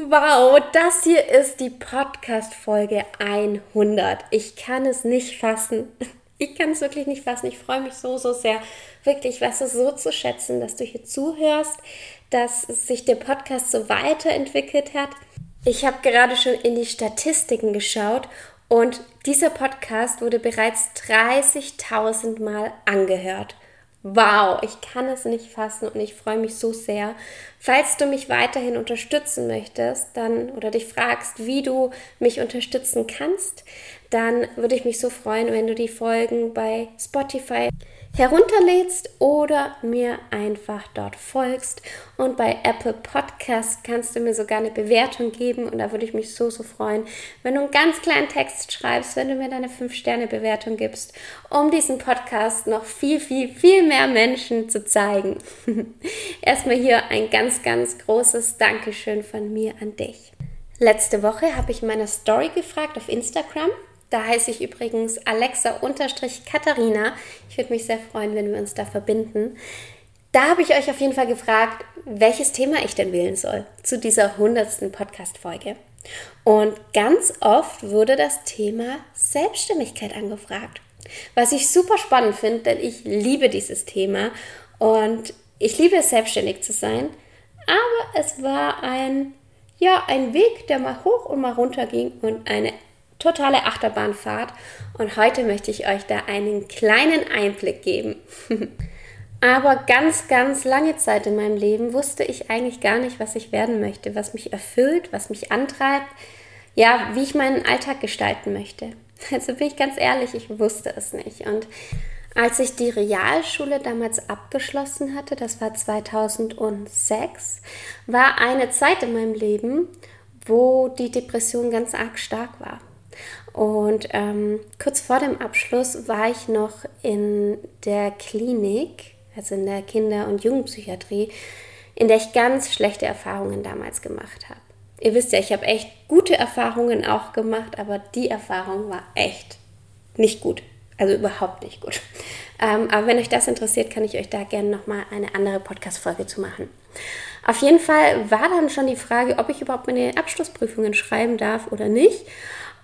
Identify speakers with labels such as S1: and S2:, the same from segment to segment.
S1: Wow, das hier ist die Podcast-Folge 100. Ich kann es nicht fassen. Ich kann es wirklich nicht fassen. Ich freue mich so, so sehr, wirklich, was es so zu schätzen, dass du hier zuhörst, dass sich der Podcast so weiterentwickelt hat. Ich habe gerade schon in die Statistiken geschaut und dieser Podcast wurde bereits 30.000 Mal angehört. Wow, ich kann es nicht fassen und ich freue mich so sehr. Falls du mich weiterhin unterstützen möchtest, dann oder dich fragst, wie du mich unterstützen kannst, dann würde ich mich so freuen, wenn du die Folgen bei Spotify herunterlädst oder mir einfach dort folgst. Und bei Apple Podcast kannst du mir sogar eine Bewertung geben und da würde ich mich so, so freuen, wenn du einen ganz kleinen Text schreibst, wenn du mir deine 5-Sterne-Bewertung gibst, um diesen Podcast noch viel, viel, viel mehr Menschen zu zeigen. Erstmal hier ein ganz, ganz großes Dankeschön von mir an dich. Letzte Woche habe ich meine Story gefragt auf Instagram da heiße ich übrigens Alexa-Katharina. Ich würde mich sehr freuen, wenn wir uns da verbinden. Da habe ich euch auf jeden Fall gefragt, welches Thema ich denn wählen soll zu dieser hundertsten Podcast-Folge. Und ganz oft wurde das Thema Selbstständigkeit angefragt. Was ich super spannend finde, denn ich liebe dieses Thema und ich liebe es, selbstständig zu sein. Aber es war ein, ja, ein Weg, der mal hoch und mal runter ging und eine totale Achterbahnfahrt und heute möchte ich euch da einen kleinen Einblick geben. Aber ganz, ganz lange Zeit in meinem Leben wusste ich eigentlich gar nicht, was ich werden möchte, was mich erfüllt, was mich antreibt, ja, wie ich meinen Alltag gestalten möchte. Also bin ich ganz ehrlich, ich wusste es nicht. Und als ich die Realschule damals abgeschlossen hatte, das war 2006, war eine Zeit in meinem Leben, wo die Depression ganz arg stark war. Und ähm, kurz vor dem Abschluss war ich noch in der Klinik, also in der Kinder- und Jugendpsychiatrie, in der ich ganz schlechte Erfahrungen damals gemacht habe. Ihr wisst ja, ich habe echt gute Erfahrungen auch gemacht, aber die Erfahrung war echt nicht gut. Also überhaupt nicht gut. Ähm, aber wenn euch das interessiert, kann ich euch da gerne nochmal eine andere Podcast-Folge zu machen. Auf jeden Fall war dann schon die Frage, ob ich überhaupt meine Abschlussprüfungen schreiben darf oder nicht.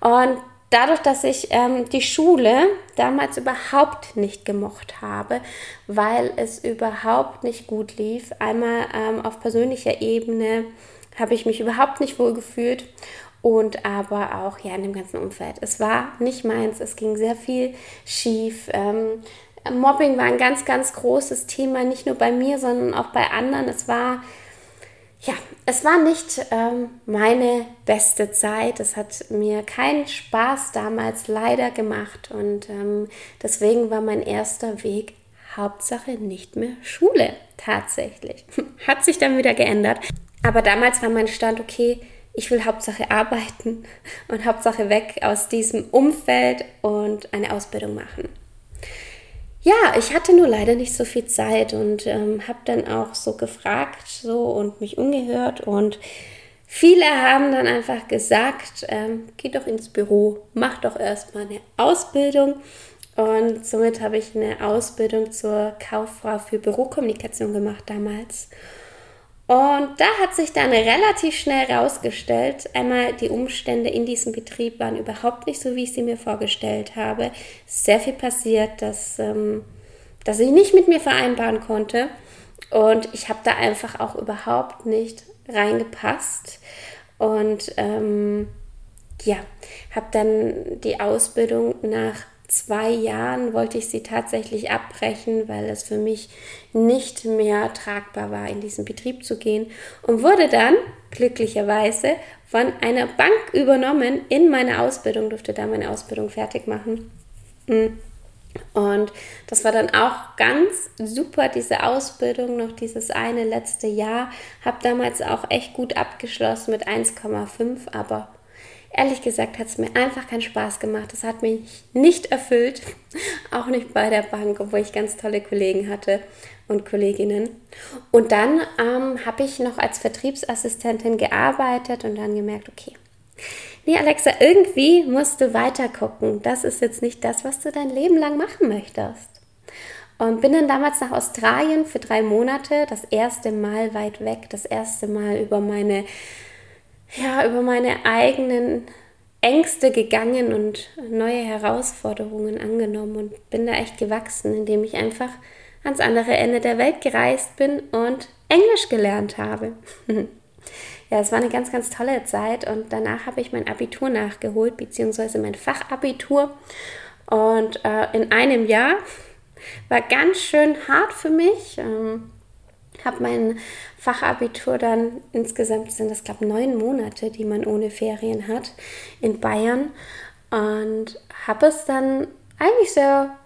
S1: Und dadurch, dass ich ähm, die Schule damals überhaupt nicht gemocht habe, weil es überhaupt nicht gut lief, einmal ähm, auf persönlicher Ebene habe ich mich überhaupt nicht wohl gefühlt und aber auch ja in dem ganzen Umfeld. Es war nicht meins, es ging sehr viel schief. Ähm, Mobbing war ein ganz, ganz großes Thema, nicht nur bei mir, sondern auch bei anderen. Es war ja, es war nicht ähm, meine beste Zeit. Es hat mir keinen Spaß damals leider gemacht und ähm, deswegen war mein erster Weg Hauptsache nicht mehr Schule tatsächlich. Hat sich dann wieder geändert. Aber damals war mein Stand, okay, ich will Hauptsache arbeiten und Hauptsache weg aus diesem Umfeld und eine Ausbildung machen. Ja, ich hatte nur leider nicht so viel Zeit und ähm, habe dann auch so gefragt so und mich umgehört und viele haben dann einfach gesagt, ähm, geh doch ins Büro, mach doch erstmal eine Ausbildung und somit habe ich eine Ausbildung zur Kauffrau für Bürokommunikation gemacht damals. Und da hat sich dann relativ schnell herausgestellt, einmal die Umstände in diesem Betrieb waren überhaupt nicht so, wie ich sie mir vorgestellt habe. Sehr viel passiert, dass, ähm, dass ich nicht mit mir vereinbaren konnte. Und ich habe da einfach auch überhaupt nicht reingepasst. Und ähm, ja, habe dann die Ausbildung nach zwei Jahren wollte ich sie tatsächlich abbrechen, weil es für mich nicht mehr tragbar war, in diesen Betrieb zu gehen und wurde dann glücklicherweise von einer Bank übernommen in meine Ausbildung, durfte da meine Ausbildung fertig machen. Mm. Und das war dann auch ganz super, diese Ausbildung, noch dieses eine letzte Jahr. Habe damals auch echt gut abgeschlossen mit 1,5, aber ehrlich gesagt hat es mir einfach keinen Spaß gemacht. Es hat mich nicht erfüllt, auch nicht bei der Bank, obwohl ich ganz tolle Kollegen hatte und Kolleginnen. Und dann ähm, habe ich noch als Vertriebsassistentin gearbeitet und dann gemerkt, okay, nee Alexa, irgendwie musst du weiter gucken. Das ist jetzt nicht das, was du dein Leben lang machen möchtest. Und bin dann damals nach Australien für drei Monate, das erste Mal weit weg, das erste Mal über meine, ja, über meine eigenen Ängste gegangen und neue Herausforderungen angenommen und bin da echt gewachsen, indem ich einfach ans andere Ende der Welt gereist bin und Englisch gelernt habe. ja, es war eine ganz, ganz tolle Zeit und danach habe ich mein Abitur nachgeholt, beziehungsweise mein Fachabitur. Und äh, in einem Jahr war ganz schön hart für mich. Ähm, habe mein Fachabitur dann insgesamt sind das glaube neun Monate, die man ohne Ferien hat in Bayern und habe es dann eigentlich sehr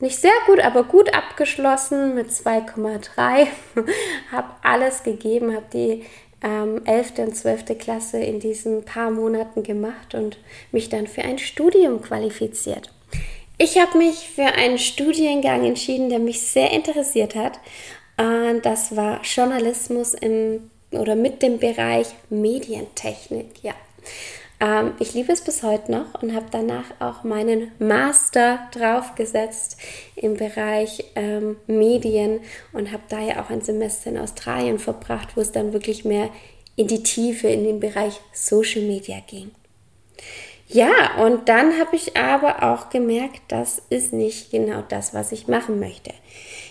S1: nicht sehr gut, aber gut abgeschlossen mit 2,3. habe alles gegeben, habe die ähm, 11. und 12. Klasse in diesen paar Monaten gemacht und mich dann für ein Studium qualifiziert. Ich habe mich für einen Studiengang entschieden, der mich sehr interessiert hat. Und das war Journalismus im oder mit dem Bereich Medientechnik. Ja. Ähm, ich liebe es bis heute noch und habe danach auch meinen Master draufgesetzt im Bereich ähm, Medien und habe da ja auch ein Semester in Australien verbracht, wo es dann wirklich mehr in die Tiefe, in den Bereich Social Media ging. Ja, und dann habe ich aber auch gemerkt, das ist nicht genau das, was ich machen möchte.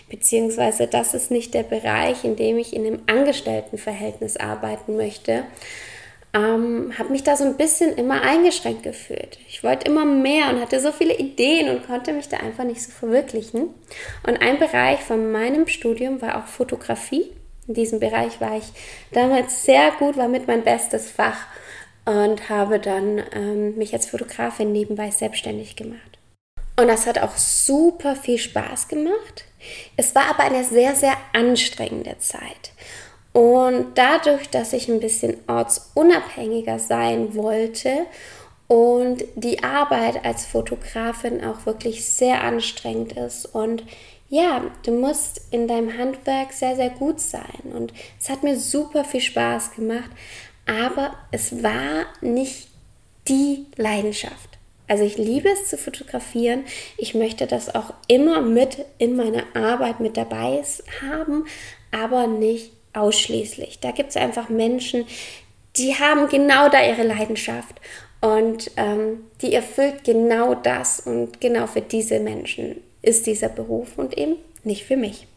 S1: Beziehungsweise das ist nicht der Bereich, in dem ich in einem Angestelltenverhältnis arbeiten möchte. Ähm, habe mich da so ein bisschen immer eingeschränkt gefühlt. Ich wollte immer mehr und hatte so viele Ideen und konnte mich da einfach nicht so verwirklichen. Und ein Bereich von meinem Studium war auch Fotografie. In diesem Bereich war ich damals sehr gut, war mit mein bestes Fach und habe dann ähm, mich als Fotografin nebenbei selbstständig gemacht. Und das hat auch super viel Spaß gemacht. Es war aber eine sehr, sehr anstrengende Zeit. Und dadurch, dass ich ein bisschen ortsunabhängiger sein wollte und die Arbeit als Fotografin auch wirklich sehr anstrengend ist und ja, du musst in deinem Handwerk sehr, sehr gut sein. Und es hat mir super viel Spaß gemacht, aber es war nicht die Leidenschaft. Also ich liebe es zu fotografieren. Ich möchte das auch immer mit in meiner Arbeit mit dabei haben, aber nicht ausschließlich. Da gibt es einfach Menschen, die haben genau da ihre Leidenschaft und ähm, die erfüllt genau das und genau für diese Menschen ist dieser Beruf und eben nicht für mich.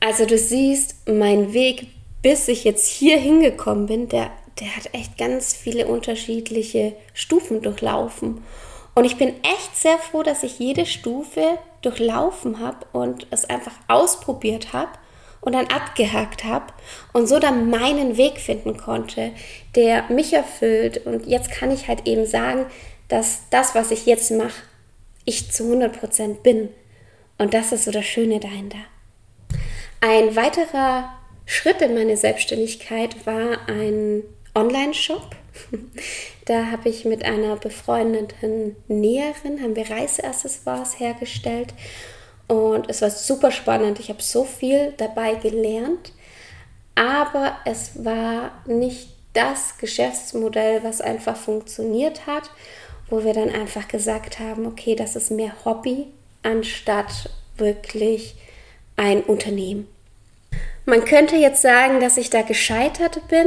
S1: Also du siehst, mein Weg bis ich jetzt hier hingekommen bin, der, der hat echt ganz viele unterschiedliche Stufen durchlaufen. Und ich bin echt sehr froh, dass ich jede Stufe durchlaufen habe und es einfach ausprobiert habe und dann abgehakt habe und so dann meinen Weg finden konnte, der mich erfüllt. Und jetzt kann ich halt eben sagen, dass das, was ich jetzt mache, ich zu 100% bin. Und das ist so das Schöne dahinter. Ein weiterer Schritt in meine Selbstständigkeit war ein Online-Shop. Da habe ich mit einer befreundeten Näherin, haben wir Reiseaccessoires hergestellt und es war super spannend. Ich habe so viel dabei gelernt, aber es war nicht das Geschäftsmodell, was einfach funktioniert hat, wo wir dann einfach gesagt haben, okay, das ist mehr Hobby anstatt wirklich ein Unternehmen. Man könnte jetzt sagen, dass ich da gescheitert bin,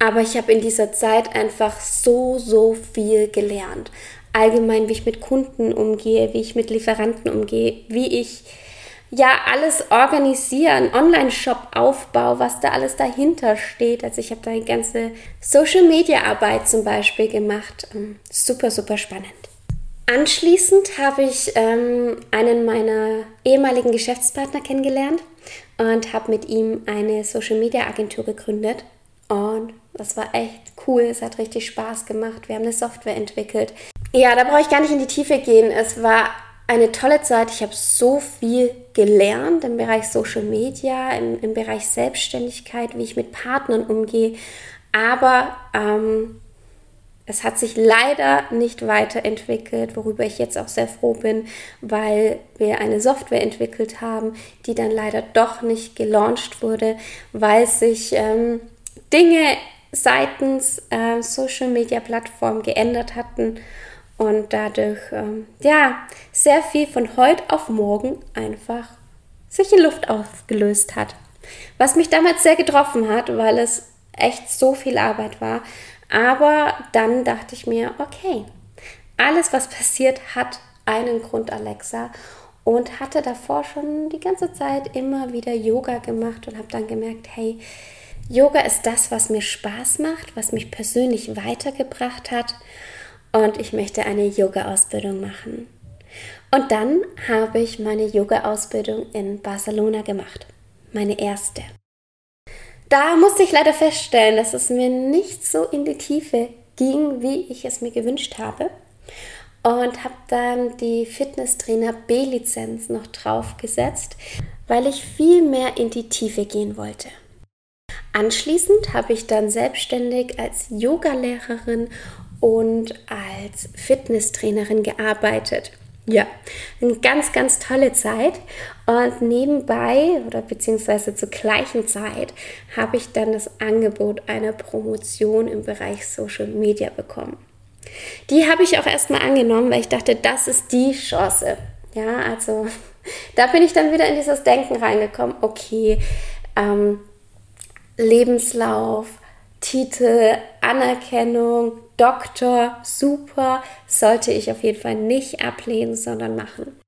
S1: aber ich habe in dieser Zeit einfach so, so viel gelernt. Allgemein, wie ich mit Kunden umgehe, wie ich mit Lieferanten umgehe, wie ich ja alles organisiere, einen Online-Shop aufbaue, was da alles dahinter steht. Also ich habe da eine ganze Social-Media-Arbeit zum Beispiel gemacht. Ähm, super, super spannend. Anschließend habe ich ähm, einen meiner ehemaligen Geschäftspartner kennengelernt und habe mit ihm eine Social Media Agentur gegründet. Und das war echt cool. Es hat richtig Spaß gemacht. Wir haben eine Software entwickelt. Ja, da brauche ich gar nicht in die Tiefe gehen. Es war eine tolle Zeit. Ich habe so viel gelernt im Bereich Social Media, im, im Bereich Selbstständigkeit, wie ich mit Partnern umgehe. Aber ähm, es hat sich leider nicht weiterentwickelt, worüber ich jetzt auch sehr froh bin, weil wir eine Software entwickelt haben, die dann leider doch nicht gelauncht wurde, weil sich ähm, Dinge seitens äh, Social Media Plattformen geändert hatten und dadurch ähm, ja sehr viel von heute auf morgen einfach sich in Luft aufgelöst hat. Was mich damals sehr getroffen hat, weil es echt so viel Arbeit war. Aber dann dachte ich mir, okay, alles, was passiert, hat einen Grund, Alexa. Und hatte davor schon die ganze Zeit immer wieder Yoga gemacht und habe dann gemerkt, hey, Yoga ist das, was mir Spaß macht, was mich persönlich weitergebracht hat. Und ich möchte eine Yoga-Ausbildung machen. Und dann habe ich meine Yoga-Ausbildung in Barcelona gemacht. Meine erste. Da musste ich leider feststellen, dass es mir nicht so in die Tiefe ging, wie ich es mir gewünscht habe. Und habe dann die Fitnesstrainer B-Lizenz noch draufgesetzt, weil ich viel mehr in die Tiefe gehen wollte. Anschließend habe ich dann selbstständig als Yogalehrerin und als Fitnesstrainerin gearbeitet. Ja, eine ganz, ganz tolle Zeit. Und nebenbei oder beziehungsweise zur gleichen Zeit habe ich dann das Angebot einer Promotion im Bereich Social Media bekommen. Die habe ich auch erstmal angenommen, weil ich dachte, das ist die Chance. Ja, also da bin ich dann wieder in dieses Denken reingekommen, okay, ähm, Lebenslauf, Titel, Anerkennung, Doktor, super, sollte ich auf jeden Fall nicht ablehnen, sondern machen.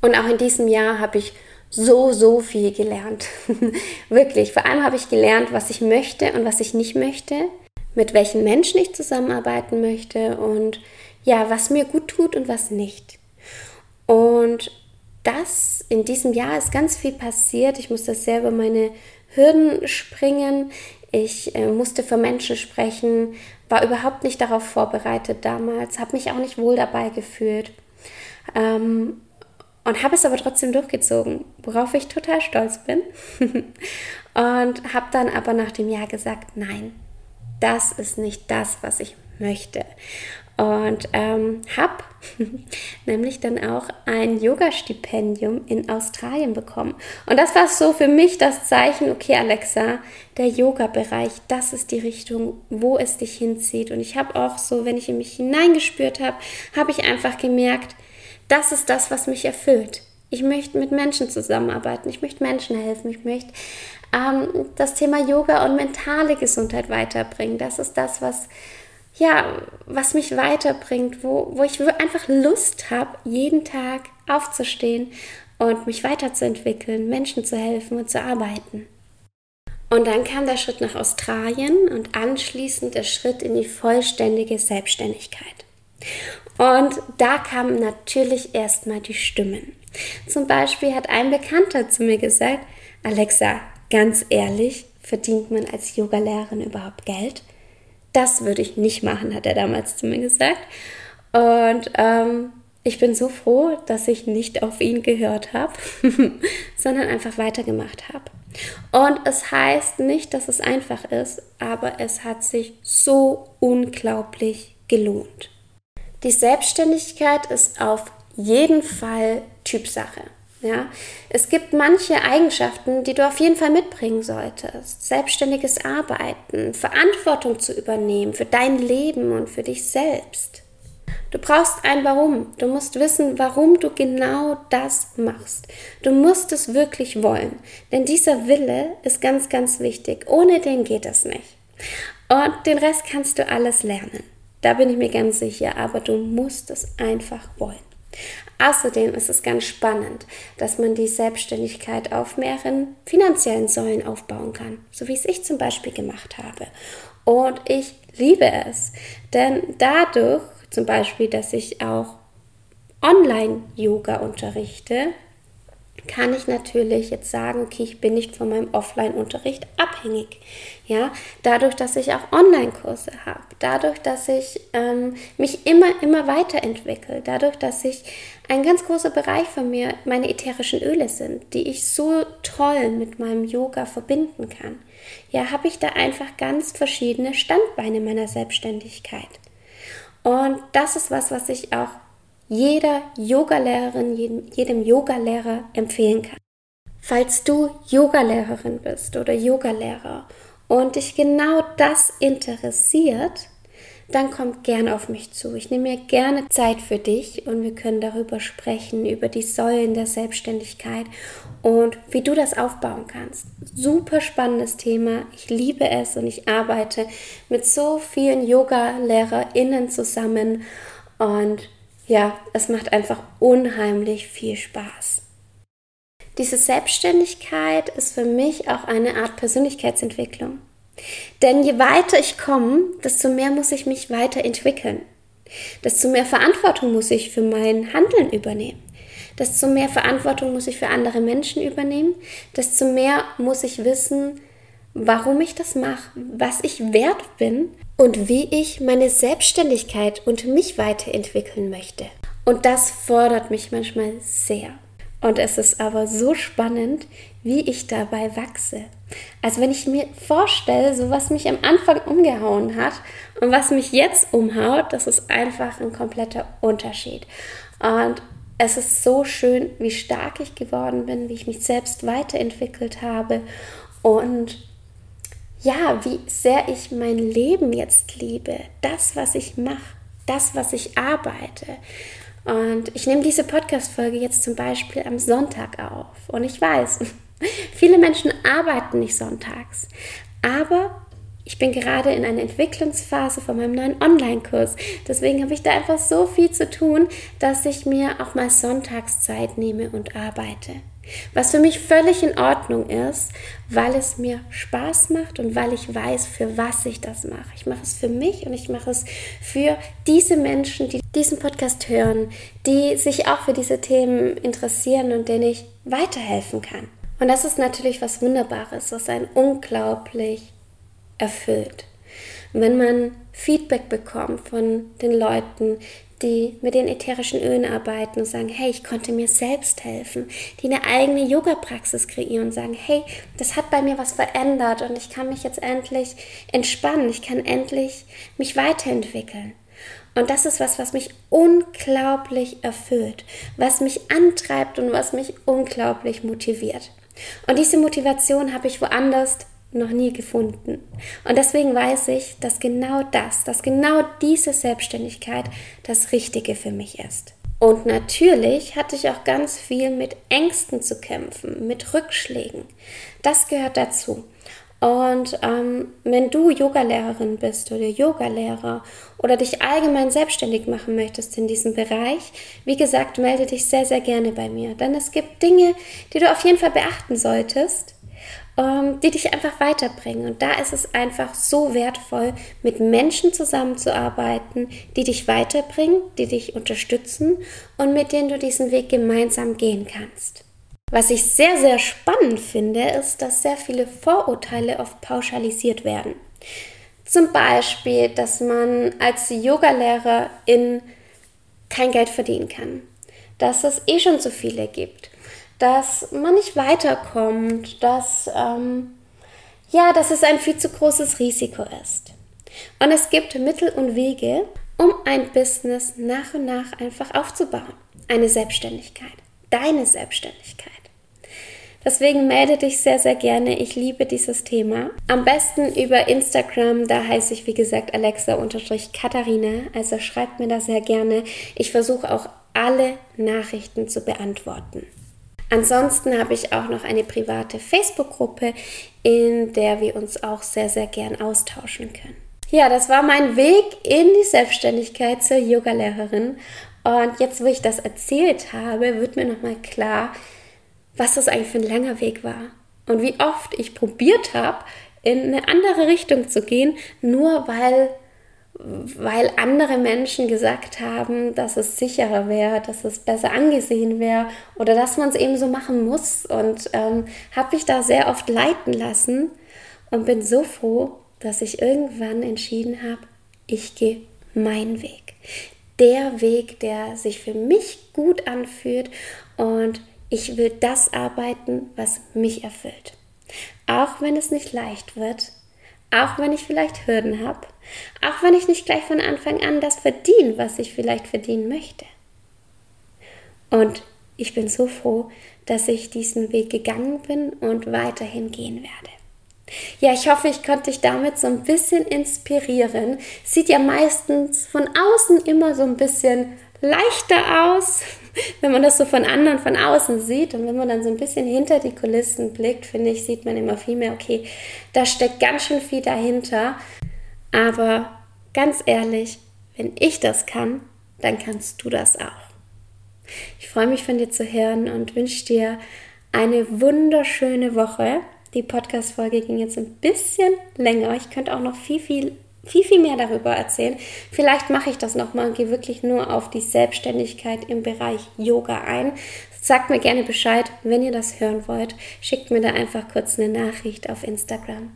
S1: Und auch in diesem Jahr habe ich so, so viel gelernt. Wirklich. Vor allem habe ich gelernt, was ich möchte und was ich nicht möchte, mit welchen Menschen ich zusammenarbeiten möchte und ja, was mir gut tut und was nicht. Und das in diesem Jahr ist ganz viel passiert. Ich musste selber meine Hürden springen. Ich äh, musste für Menschen sprechen, war überhaupt nicht darauf vorbereitet damals, habe mich auch nicht wohl dabei gefühlt ähm, und habe es aber trotzdem durchgezogen, worauf ich total stolz bin. und habe dann aber nach dem Jahr gesagt, nein, das ist nicht das, was ich möchte und ähm, habe nämlich dann auch ein Yoga-Stipendium in Australien bekommen. Und das war so für mich das Zeichen, okay Alexa, der Yoga-Bereich, das ist die Richtung, wo es dich hinzieht. Und ich habe auch so, wenn ich in mich hineingespürt habe, habe ich einfach gemerkt, das ist das, was mich erfüllt. Ich möchte mit Menschen zusammenarbeiten, ich möchte Menschen helfen, ich möchte ähm, das Thema Yoga und mentale Gesundheit weiterbringen. Das ist das, was ja, was mich weiterbringt, wo, wo ich einfach Lust habe, jeden Tag aufzustehen und mich weiterzuentwickeln, Menschen zu helfen und zu arbeiten. Und dann kam der Schritt nach Australien und anschließend der Schritt in die vollständige Selbstständigkeit. Und da kamen natürlich erstmal die Stimmen. Zum Beispiel hat ein Bekannter zu mir gesagt, Alexa, ganz ehrlich, verdient man als Yogalehrerin überhaupt Geld? Das würde ich nicht machen, hat er damals zu mir gesagt. Und ähm, ich bin so froh, dass ich nicht auf ihn gehört habe, sondern einfach weitergemacht habe. Und es heißt nicht, dass es einfach ist, aber es hat sich so unglaublich gelohnt. Die Selbstständigkeit ist auf jeden Fall Typsache. Ja, es gibt manche Eigenschaften, die du auf jeden Fall mitbringen solltest. Selbstständiges Arbeiten, Verantwortung zu übernehmen für dein Leben und für dich selbst. Du brauchst ein Warum. Du musst wissen, warum du genau das machst. Du musst es wirklich wollen. Denn dieser Wille ist ganz, ganz wichtig. Ohne den geht es nicht. Und den Rest kannst du alles lernen. Da bin ich mir ganz sicher. Aber du musst es einfach wollen. Außerdem ist es ganz spannend, dass man die Selbstständigkeit auf mehreren finanziellen Säulen aufbauen kann, so wie es ich zum Beispiel gemacht habe. Und ich liebe es, denn dadurch, zum Beispiel, dass ich auch Online-Yoga unterrichte, kann ich natürlich jetzt sagen, okay, ich bin nicht von meinem Offline-Unterricht abhängig. Ja, dadurch, dass ich auch Online-Kurse habe, dadurch, dass ich ähm, mich immer, immer weiterentwickle, dadurch, dass ich ein ganz großer Bereich von mir meine ätherischen Öle sind, die ich so toll mit meinem Yoga verbinden kann. Ja, habe ich da einfach ganz verschiedene Standbeine meiner Selbstständigkeit. Und das ist was, was ich auch jeder Yogalehrerin, jedem, jedem Yogalehrer empfehlen kann. Falls du Yogalehrerin bist oder Yogalehrer und dich genau das interessiert, dann komm gern auf mich zu. Ich nehme mir gerne Zeit für dich und wir können darüber sprechen, über die Säulen der Selbstständigkeit und wie du das aufbauen kannst. Super spannendes Thema. Ich liebe es und ich arbeite mit so vielen Yoga-LehrerInnen zusammen und ja, es macht einfach unheimlich viel Spaß. Diese Selbstständigkeit ist für mich auch eine Art Persönlichkeitsentwicklung. Denn je weiter ich komme, desto mehr muss ich mich weiterentwickeln. Desto mehr Verantwortung muss ich für mein Handeln übernehmen. Desto mehr Verantwortung muss ich für andere Menschen übernehmen. Desto mehr muss ich wissen, warum ich das mache, was ich wert bin und wie ich meine Selbstständigkeit und mich weiterentwickeln möchte. Und das fordert mich manchmal sehr. Und es ist aber so spannend, wie ich dabei wachse. Also wenn ich mir vorstelle, so was mich am Anfang umgehauen hat und was mich jetzt umhaut, das ist einfach ein kompletter Unterschied. Und es ist so schön, wie stark ich geworden bin, wie ich mich selbst weiterentwickelt habe und ja, wie sehr ich mein Leben jetzt liebe, das, was ich mache, das, was ich arbeite. Und ich nehme diese Podcast-Folge jetzt zum Beispiel am Sonntag auf. Und ich weiß, viele Menschen arbeiten nicht sonntags. Aber ich bin gerade in einer Entwicklungsphase von meinem neuen Online-Kurs. Deswegen habe ich da einfach so viel zu tun, dass ich mir auch mal Sonntagszeit nehme und arbeite. Was für mich völlig in Ordnung ist, weil es mir Spaß macht und weil ich weiß, für was ich das mache. Ich mache es für mich und ich mache es für diese Menschen, die diesen Podcast hören, die sich auch für diese Themen interessieren und denen ich weiterhelfen kann. Und das ist natürlich was Wunderbares, was einen unglaublich erfüllt. wenn man Feedback bekommt von den Leuten, die mit den ätherischen Ölen arbeiten und sagen, hey, ich konnte mir selbst helfen, die eine eigene Yoga-Praxis kreieren und sagen, hey, das hat bei mir was verändert und ich kann mich jetzt endlich entspannen, ich kann endlich mich weiterentwickeln. Und das ist was, was mich unglaublich erfüllt, was mich antreibt und was mich unglaublich motiviert. Und diese Motivation habe ich woanders noch nie gefunden. Und deswegen weiß ich, dass genau das, dass genau diese Selbstständigkeit das Richtige für mich ist. Und natürlich hatte ich auch ganz viel mit Ängsten zu kämpfen, mit Rückschlägen. Das gehört dazu. Und ähm, wenn du Yogalehrerin bist oder Yogalehrer oder dich allgemein selbstständig machen möchtest in diesem Bereich, wie gesagt, melde dich sehr, sehr gerne bei mir. Denn es gibt Dinge, die du auf jeden Fall beachten solltest, die dich einfach weiterbringen. Und da ist es einfach so wertvoll, mit Menschen zusammenzuarbeiten, die dich weiterbringen, die dich unterstützen und mit denen du diesen Weg gemeinsam gehen kannst. Was ich sehr, sehr spannend finde, ist, dass sehr viele Vorurteile oft pauschalisiert werden. Zum Beispiel, dass man als Yogalehrerin kein Geld verdienen kann, dass es eh schon zu viele gibt dass man nicht weiterkommt, dass, ähm, ja, dass es ein viel zu großes Risiko ist. Und es gibt Mittel und Wege, um ein Business nach und nach einfach aufzubauen. Eine Selbstständigkeit, deine Selbstständigkeit. Deswegen melde dich sehr, sehr gerne. Ich liebe dieses Thema. Am besten über Instagram. Da heiße ich, wie gesagt, Alexa-Katharina. Also schreibt mir da sehr gerne. Ich versuche auch alle Nachrichten zu beantworten. Ansonsten habe ich auch noch eine private Facebook-Gruppe, in der wir uns auch sehr, sehr gern austauschen können. Ja, das war mein Weg in die Selbstständigkeit zur Yogalehrerin. Und jetzt, wo ich das erzählt habe, wird mir nochmal klar, was das eigentlich für ein langer Weg war. Und wie oft ich probiert habe, in eine andere Richtung zu gehen, nur weil weil andere Menschen gesagt haben, dass es sicherer wäre, dass es besser angesehen wäre oder dass man es eben so machen muss. Und ähm, habe mich da sehr oft leiten lassen und bin so froh, dass ich irgendwann entschieden habe, ich gehe meinen Weg. Der Weg, der sich für mich gut anfühlt und ich will das arbeiten, was mich erfüllt. Auch wenn es nicht leicht wird, auch wenn ich vielleicht Hürden habe, Auch wenn ich nicht gleich von Anfang an das verdiene, was ich vielleicht verdienen möchte. Und ich bin so froh, dass ich diesen Weg gegangen bin und weiterhin gehen werde. Ja, ich hoffe, ich konnte dich damit so ein bisschen inspirieren. Sieht ja meistens von außen immer so ein bisschen leichter aus, wenn man das so von anderen von außen sieht. Und wenn man dann so ein bisschen hinter die Kulissen blickt, finde ich, sieht man immer viel mehr, okay, da steckt ganz schön viel dahinter. Aber ganz ehrlich, wenn ich das kann, dann kannst du das auch. Ich freue mich von dir zu hören und wünsche dir eine wunderschöne Woche. Die Podcast-Folge ging jetzt ein bisschen länger. Ich könnte auch noch viel, viel, viel, viel mehr darüber erzählen. Vielleicht mache ich das nochmal und gehe wirklich nur auf die Selbstständigkeit im Bereich Yoga ein. Sagt mir gerne Bescheid, wenn ihr das hören wollt. Schickt mir da einfach kurz eine Nachricht auf Instagram.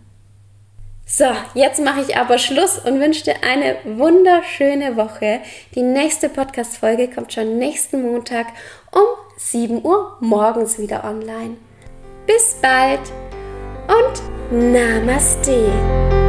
S1: So, jetzt mache ich aber Schluss und wünsche dir eine wunderschöne Woche. Die nächste Podcast-Folge kommt schon nächsten Montag um 7 Uhr morgens wieder online. Bis bald und Namaste.